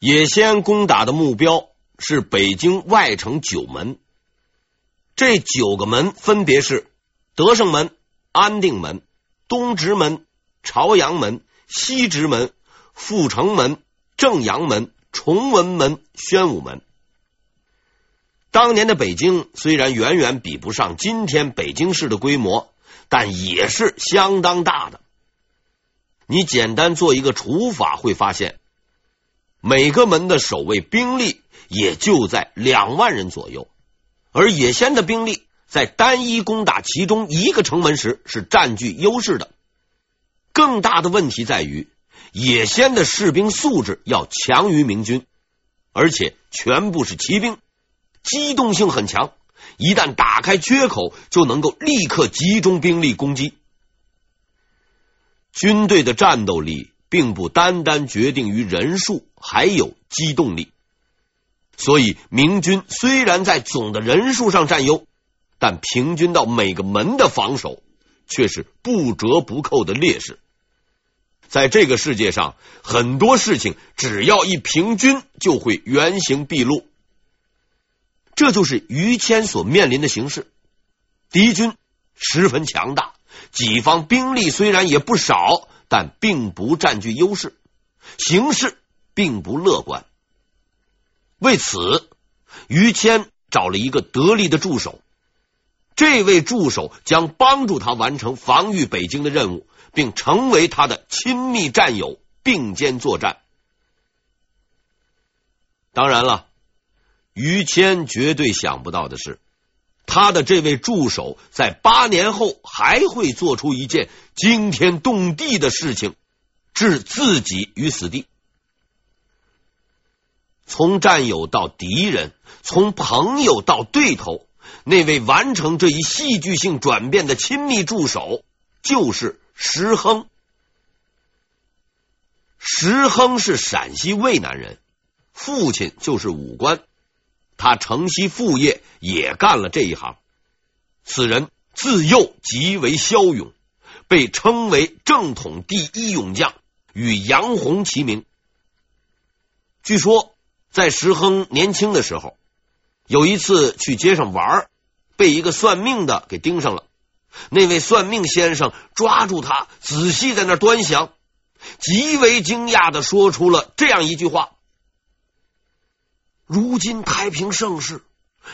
野先攻打的目标是北京外城九门，这九个门分别是德胜门、安定门、东直门、朝阳门、西直门、阜成门、正阳门、崇文门、宣武门。当年的北京虽然远远比不上今天北京市的规模，但也是相当大的。你简单做一个除法，会发现。每个门的守卫兵力也就在两万人左右，而野先的兵力在单一攻打其中一个城门时是占据优势的。更大的问题在于，野先的士兵素质要强于明军，而且全部是骑兵，机动性很强，一旦打开缺口，就能够立刻集中兵力攻击。军队的战斗力。并不单单决定于人数，还有机动力。所以，明军虽然在总的人数上占优，但平均到每个门的防守却是不折不扣的劣势。在这个世界上，很多事情只要一平均，就会原形毕露。这就是于谦所面临的形势。敌军十分强大，己方兵力虽然也不少。但并不占据优势，形势并不乐观。为此，于谦找了一个得力的助手，这位助手将帮助他完成防御北京的任务，并成为他的亲密战友，并肩作战。当然了，于谦绝对想不到的是。他的这位助手在八年后还会做出一件惊天动地的事情，置自己于死地。从战友到敌人，从朋友到对头，那位完成这一戏剧性转变的亲密助手就是石亨。石亨是陕西渭南人，父亲就是武官。他承袭父业，也干了这一行。此人自幼极为骁勇，被称为正统第一勇将，与杨洪齐名。据说，在石亨年轻的时候，有一次去街上玩，被一个算命的给盯上了。那位算命先生抓住他，仔细在那端详，极为惊讶的说出了这样一句话。如今太平盛世，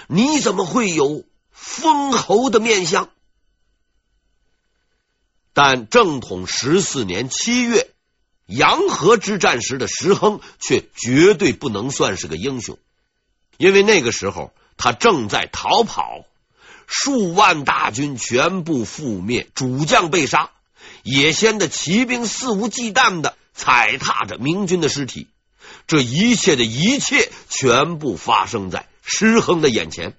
你怎么会有封侯的面相？但正统十四年七月，洋河之战时的石亨却绝对不能算是个英雄，因为那个时候他正在逃跑，数万大军全部覆灭，主将被杀，野先的骑兵肆无忌惮的踩踏着明军的尸体。这一切的一切，全部发生在石亨的眼前，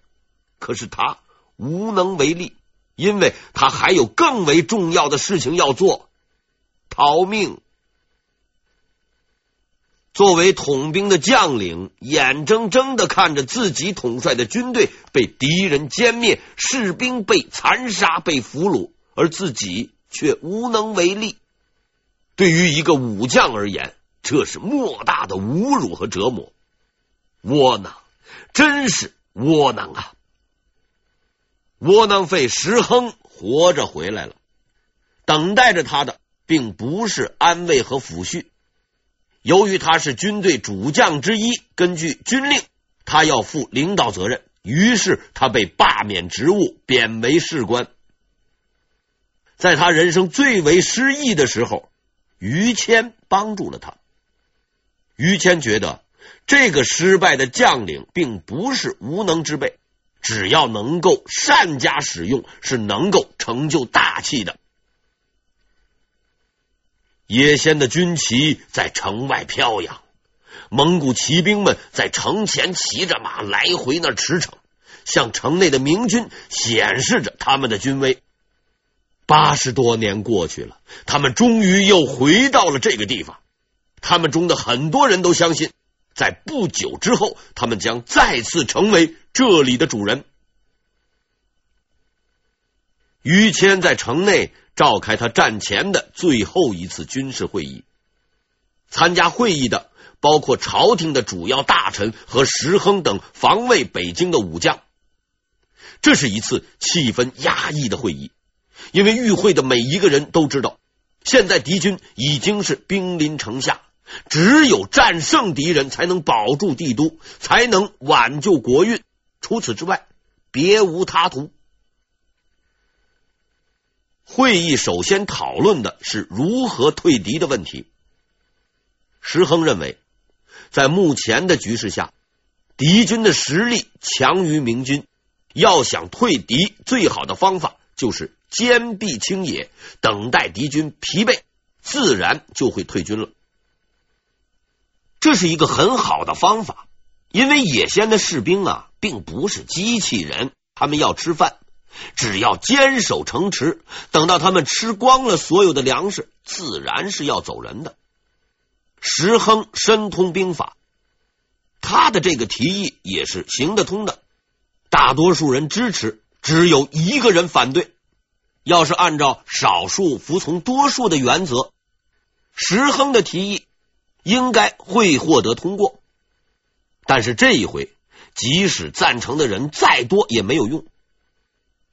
可是他无能为力，因为他还有更为重要的事情要做——逃命。作为统兵的将领，眼睁睁的看着自己统帅的军队被敌人歼灭，士兵被残杀、被俘虏，而自己却无能为力。对于一个武将而言，这是莫大的侮辱和折磨，窝囊，真是窝囊啊！窝囊废石亨活着回来了，等待着他的并不是安慰和抚恤。由于他是军队主将之一，根据军令，他要负领导责任，于是他被罢免职务，贬为士官。在他人生最为失意的时候，于谦帮助了他。于谦觉得这个失败的将领并不是无能之辈，只要能够善加使用，是能够成就大器的。野先的军旗在城外飘扬，蒙古骑兵们在城前骑着马来回那驰骋，向城内的明军显示着他们的军威。八十多年过去了，他们终于又回到了这个地方。他们中的很多人都相信，在不久之后，他们将再次成为这里的主人。于谦在城内召开他战前的最后一次军事会议，参加会议的包括朝廷的主要大臣和石亨等防卫北京的武将。这是一次气氛压抑的会议，因为与会的每一个人都知道，现在敌军已经是兵临城下，只有战胜敌人才能保住帝都，才能挽救国运。除此之外，别无他途。会议首先讨论的是如何退敌的问题。石亨认为，在目前的局势下，敌军的实力强于明军，要想退敌，最好的方法就是坚壁清野，等待敌军疲惫，自然就会退军了。这是一个很好的方法，因为野先的士兵啊，并不是机器人，他们要吃饭，只要坚守城池，等到他们吃光了所有的粮食，自然是要走人的。石亨深通兵法，他的这个提议也是行得通的。大多数人支持，只有一个人反对。要是按照少数服从多数的原则，石亨的提议应该会获得通过。但是这一回，即使赞成的人再多也没有用，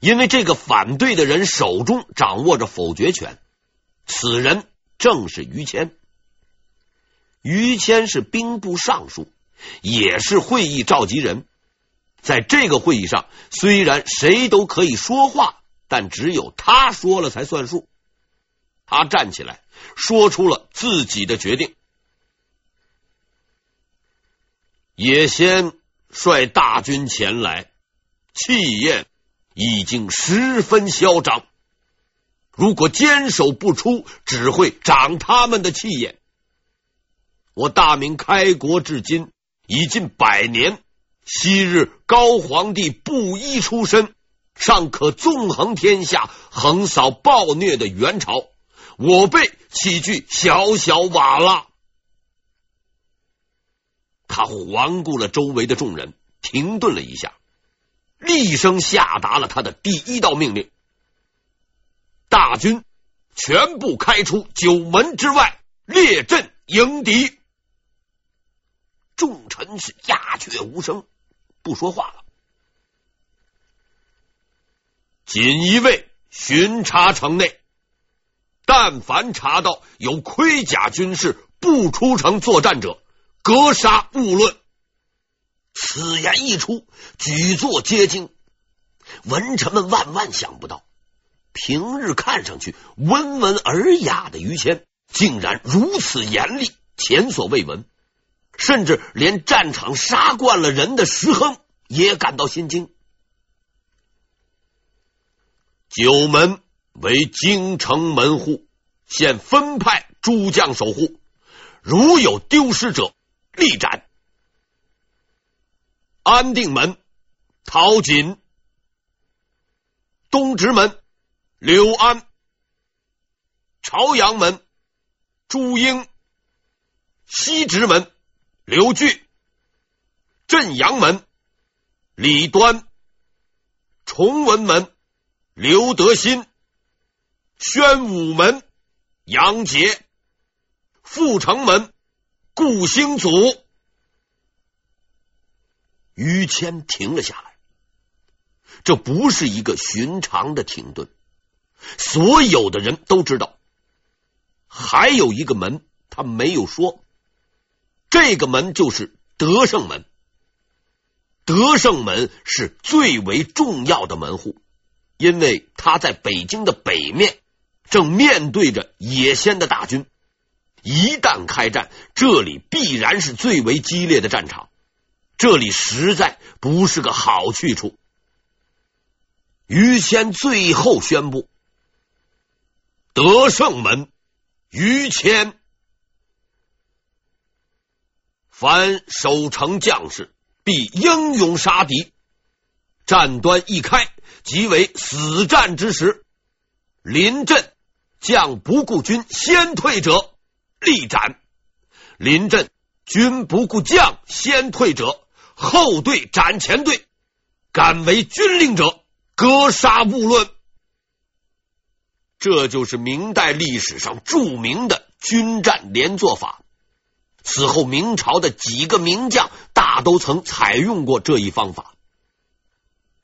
因为这个反对的人手中掌握着否决权，此人正是于谦。于谦是兵部尚书，也是会议召集人。在这个会议上，虽然谁都可以说话，但只有他说了才算数。他站起来，说出了自己的决定：野先率大军前来，气焰已经十分嚣张。如果坚守不出，只会长他们的气焰。我大明开国至今已近百年，昔日高皇帝布衣出身，尚可纵横天下、横扫暴虐的元朝，我辈岂惧小小瓦剌？他环顾了周围的众人，停顿了一下，厉声下达了他的第一道命令：大军全部开出九门之外，列阵迎敌。众臣是鸦雀无声，不说话了。锦衣卫巡查城内，但凡查到有盔甲军士不出城作战者，格杀勿论。此言一出，举座皆惊。文臣们万万想不到，平日看上去温文尔雅的于谦，竟然如此严厉，前所未闻。甚至连战场杀惯了人的石亨也感到心惊。九门为京城门户，现分派诸将守护，如有丢失者，立斩。安定门陶瑾，东直门刘安，朝阳门朱英，西直门。刘据，镇阳门李端，崇文门刘德新，宣武门杨杰，阜成门顾兴祖。于谦停了下来，这不是一个寻常的停顿。所有的人都知道，还有一个门，他没有说。这个门就是德胜门，德胜门是最为重要的门户，因为它在北京的北面，正面对着野仙的大军。一旦开战，这里必然是最为激烈的战场，这里实在不是个好去处。于谦最后宣布：德胜门，于谦。凡守城将士，必英勇杀敌。战端一开，即为死战之时。临阵将不顾军先退者，立斩；临阵军不顾将先退者，后队斩前队。敢违军令者，格杀勿论。这就是明代历史上著名的军战连坐法。此后，明朝的几个名将大都曾采用过这一方法。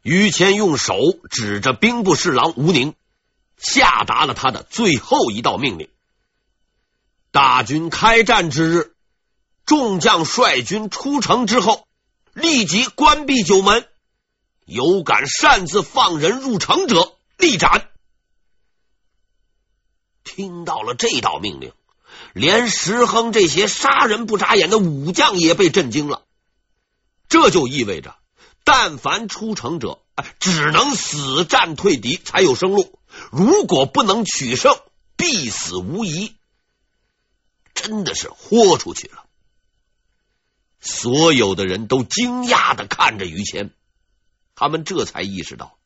于谦用手指着兵部侍郎吴宁，下达了他的最后一道命令：大军开战之日，众将率军出城之后，立即关闭九门，有敢擅自放人入城者，立斩。听到了这道命令。连石亨这些杀人不眨眼的武将也被震惊了。这就意味着，但凡出城者，只能死战退敌才有生路。如果不能取胜，必死无疑。真的是豁出去了。所有的人都惊讶的看着于谦，他们这才意识到，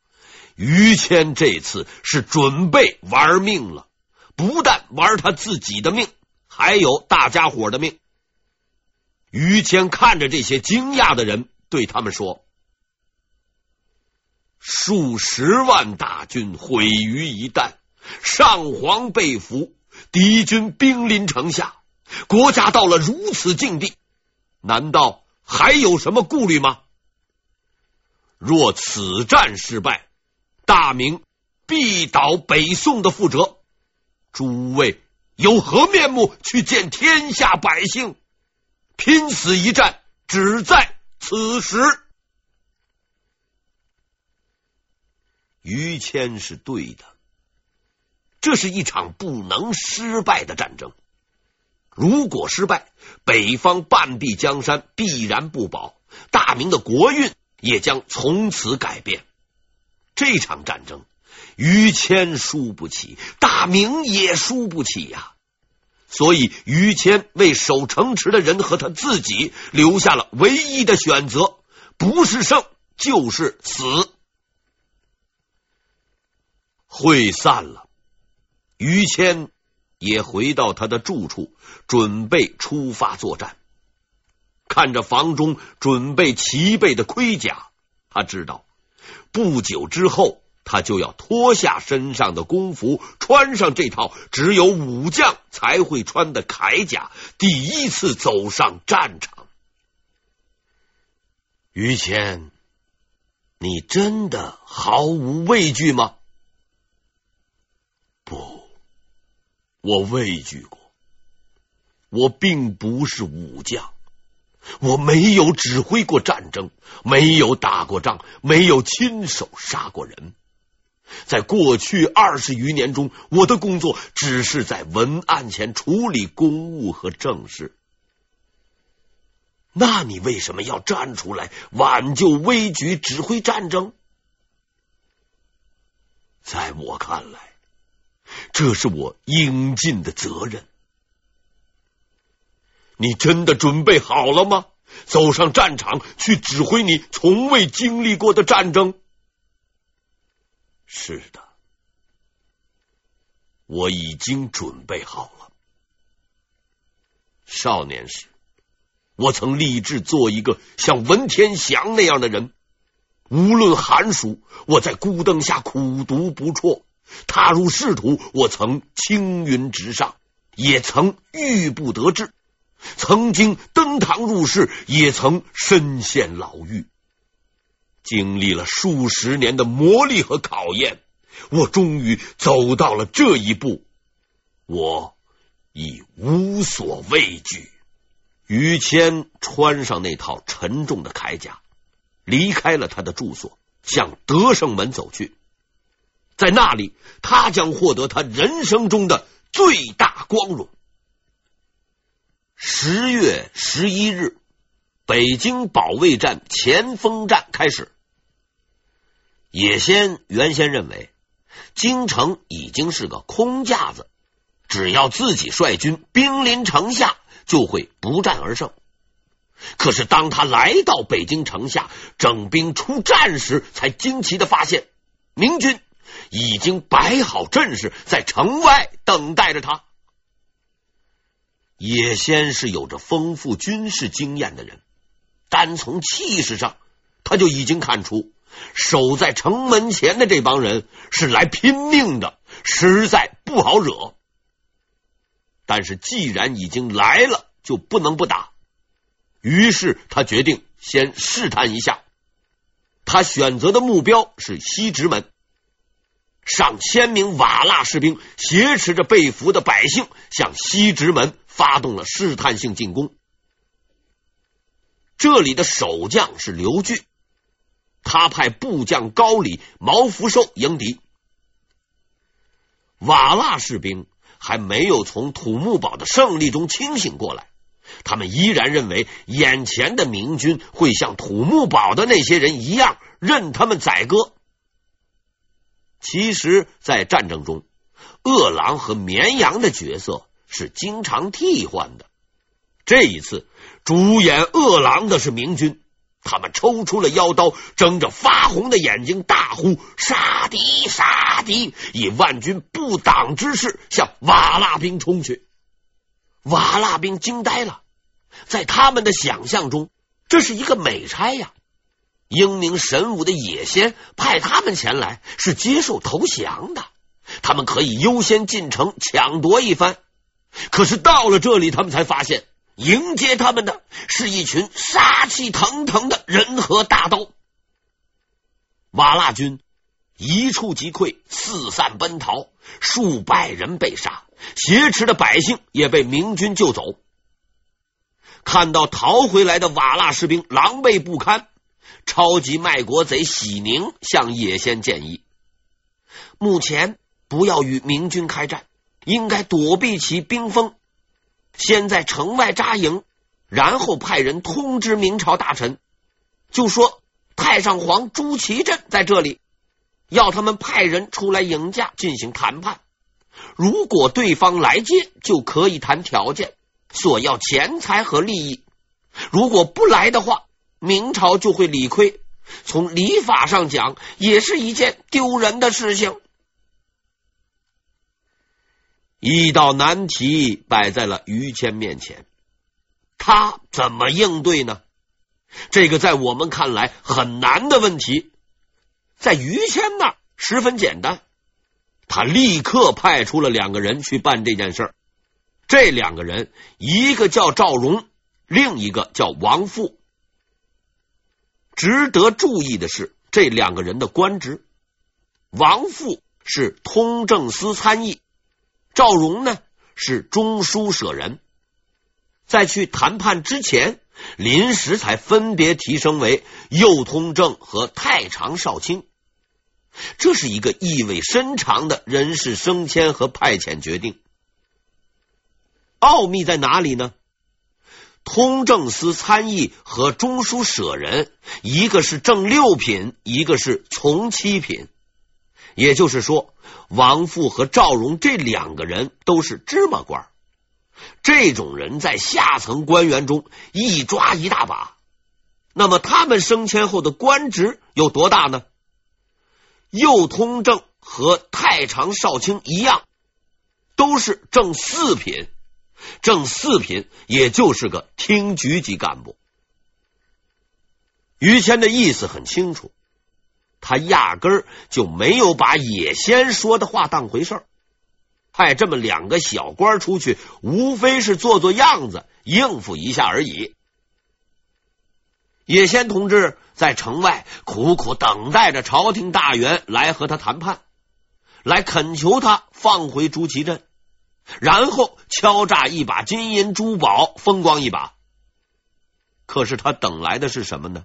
于谦这次是准备玩命了，不但玩他自己的命。还有大家伙的命。于谦看着这些惊讶的人，对他们说：“数十万大军毁于一旦，上皇被俘，敌军兵临城下，国家到了如此境地，难道还有什么顾虑吗？若此战失败，大明必倒北宋的覆辙。诸位。”有何面目去见天下百姓？拼死一战，只在此时。于谦是对的，这是一场不能失败的战争。如果失败，北方半壁江山必然不保，大明的国运也将从此改变。这场战争，于谦输不起，大明也输不起呀。所以，于谦为守城池的人和他自己留下了唯一的选择：不是胜就是死。会散了，于谦也回到他的住处，准备出发作战。看着房中准备齐备的盔甲，他知道不久之后。他就要脱下身上的工服，穿上这套只有武将才会穿的铠甲，第一次走上战场。于谦，你真的毫无畏惧吗？我畏惧过。我并不是武将，我没有指挥过战争，没有打过仗，没有亲手杀过人。在过去二十余年中，我的工作只是在文案前处理公务和政事。那你为什么要站出来挽救危局、指挥战争？在我看来，这是我应尽的责任。你真的准备好了吗？走上战场去指挥你从未经历过的战争？是的，我已经准备好了。少年时，我曾立志做一个像文天祥那样的人。无论寒暑，我在孤灯下苦读不辍；踏入仕途，我曾青云直上，也曾郁不得志；曾经登堂入室，也曾身陷牢狱。经历了数十年的磨砺和考验，我终于走到了这一步，我已无所畏惧。于谦穿上那套沉重的铠甲，离开了他的住所，向德胜门走去。在那里，他将获得他人生中的最大光荣。十月十一日。北京保卫战前锋战开始。野先原先认为京城已经是个空架子，只要自己率军兵临城下，就会不战而胜。可是当他来到北京城下，整兵出战时，才惊奇的发现，明军已经摆好阵势，在城外等待着他。野先是有着丰富军事经验的人。单从气势上，他就已经看出守在城门前的这帮人是来拼命的，实在不好惹。但是既然已经来了，就不能不打。于是他决定先试探一下。他选择的目标是西直门。上千名瓦剌士兵挟持着被俘的百姓，向西直门发动了试探性进攻。这里的守将是刘据，他派部将高礼、毛福寿迎敌。瓦剌士兵还没有从土木堡的胜利中清醒过来，他们依然认为眼前的明军会像土木堡的那些人一样，任他们宰割。其实，在战争中，饿狼和绵羊的角色是经常替换的。这一次，主演饿狼的是明军，他们抽出了腰刀，睁着发红的眼睛，大呼“杀敌，杀敌”，以万军不挡之势向瓦剌兵冲去。瓦剌兵惊呆了，在他们的想象中，这是一个美差呀。英明神武的野仙派他们前来，是接受投降的。他们可以优先进城抢夺一番。可是到了这里，他们才发现，迎接他们的是一群杀气腾腾的人和大刀。瓦剌军一触即溃，四散奔逃，数百人被杀，挟持的百姓也被明军救走。看到逃回来的瓦剌士兵狼狈不堪。超级卖国贼喜宁向野先建议：目前不要与明军开战，应该躲避其兵锋，先在城外扎营，然后派人通知明朝大臣，就说太上皇朱祁镇在这里，要他们派人出来迎驾进行谈判。如果对方来接，就可以谈条件，索要钱财和利益；如果不来的话，明朝就会理亏，从礼法上讲，也是一件丢人的事情。一道难题摆在了于谦面前，他怎么应对呢？这个在我们看来很难的问题，在于谦那十分简单。他立刻派出了两个人去办这件事儿。这两个人，一个叫赵荣，另一个叫王富。值得注意的是，这两个人的官职，王富是通政司参议，赵荣呢是中书舍人。在去谈判之前，临时才分别提升为右通政和太常少卿。这是一个意味深长的人事升迁和派遣决定。奥秘在哪里呢？通政司参议和中书舍人，一个是正六品，一个是从七品。也就是说，王富和赵荣这两个人都是芝麻官。这种人在下层官员中一抓一大把。那么他们升迁后的官职有多大呢？右通政和太常少卿一样，都是正四品。正四品，也就是个厅局级干部。于谦的意思很清楚，他压根儿就没有把野先说的话当回事儿，派这么两个小官出去，无非是做做样子，应付一下而已。野先同志在城外苦苦等待着朝廷大员来和他谈判，来恳求他放回朱祁镇。然后敲诈一把金银珠宝，风光一把。可是他等来的是什么呢？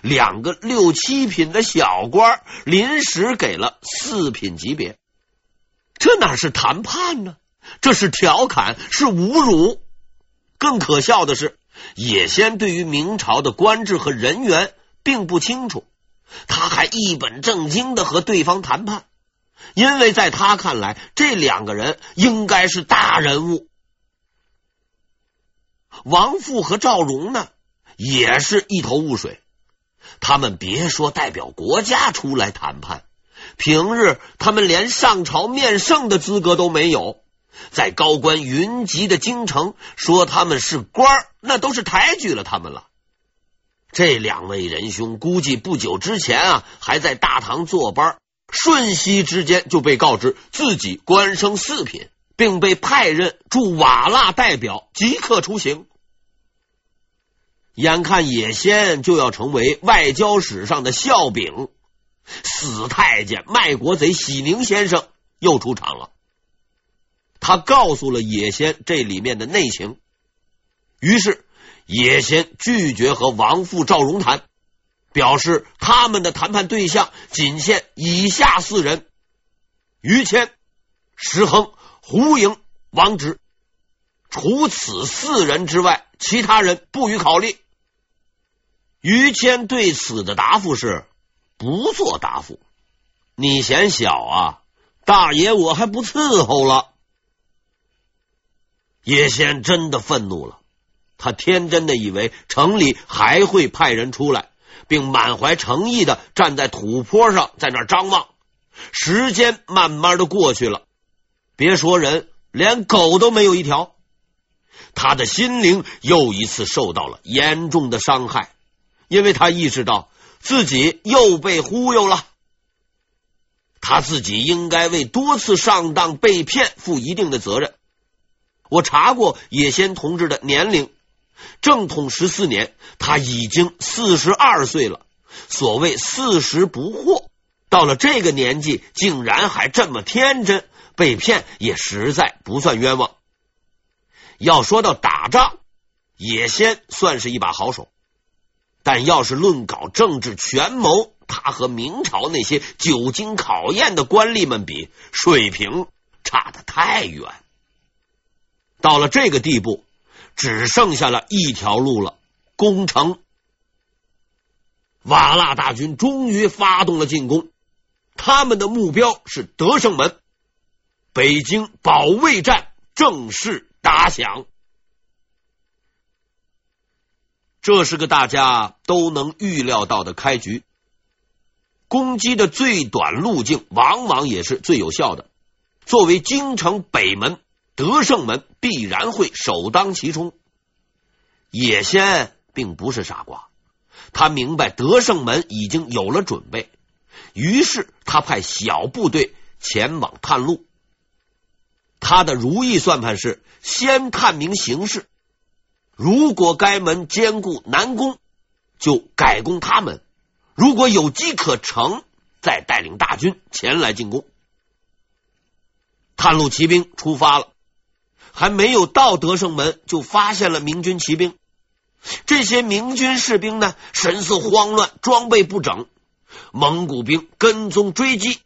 两个六七品的小官，临时给了四品级别，这哪是谈判呢？这是调侃，是侮辱。更可笑的是，野先对于明朝的官制和人员并不清楚，他还一本正经的和对方谈判。因为在他看来，这两个人应该是大人物。王富和赵荣呢，也是一头雾水。他们别说代表国家出来谈判，平日他们连上朝面圣的资格都没有。在高官云集的京城，说他们是官，那都是抬举了他们了。这两位仁兄估计不久之前啊，还在大堂坐班。瞬息之间就被告知自己官升四品，并被派任驻瓦剌代表，即刻出行，眼看野先就要成为外交史上的笑柄，死太监卖国贼喜宁先生又出场了。他告诉了野先这里面的内情，于是野先拒绝和王父赵荣谈，表示他们的谈判对象仅限以下四人：于谦、石亨、胡莹、王直。除此四人之外，其他人不予考虑。于谦对此的答复是不做答复。你嫌小啊，大爷我还不伺候了。叶先真的愤怒了，他天真的以为城里还会派人出来，并满怀诚意的站在土坡上在那张望。时间慢慢的过去了，别说人，连狗都没有一条。他的心灵又一次受到了严重的伤害，因为他意识到自己又被忽悠了。他自己应该为多次上当被骗负一定的责任。我查过野先同志的年龄，正统十四年，他已经四十二岁了。所谓四十不惑，到了这个年纪，竟然还这么天真，被骗也实在不算冤枉。要说到打仗，野先算是一把好手，但要是论搞政治权谋，他和明朝那些久经考验的官吏们比，水平差得太远。到了这个地步，只剩下了一条路了：攻城。瓦剌大军终于发动了进攻，他们的目标是德胜门，北京保卫战正式打响，这是个大家都能预料到的开局。攻击的最短路径，往往也是最有效的。作为京城北门，德胜门必然会首当其冲。野先并不是傻瓜，他明白德胜门已经有了准备，于是他派小部队前往探路。他的如意算盘是先探明形势，如果该门坚固难攻，就改攻他们；如果有机可乘，再带领大军前来进攻。探路骑兵出发了，还没有到德胜门，就发现了明军骑兵。这些明军士兵呢，神色慌乱，装备不整。蒙古兵跟踪追击。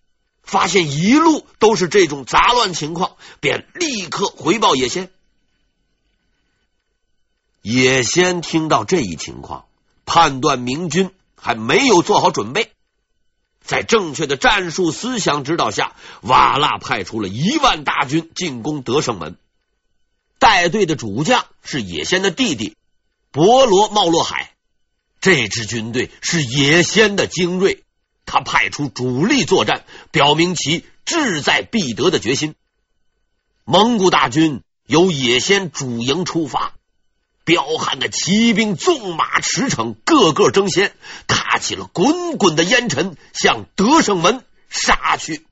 发现一路都是这种杂乱情况，便立刻回报野先。野先听到这一情况，判断明军还没有做好准备，在正确的战术思想指导下，瓦剌派出了一万大军进攻德胜门。带队的主将是野仙的弟弟博罗茂洛海，这支军队是野仙的精锐。他派出主力作战，表明其志在必得的决心。蒙古大军由野仙主营出发，彪悍的骑兵纵马驰骋，个个争先，踏起了滚滚的烟尘，向德胜门杀去。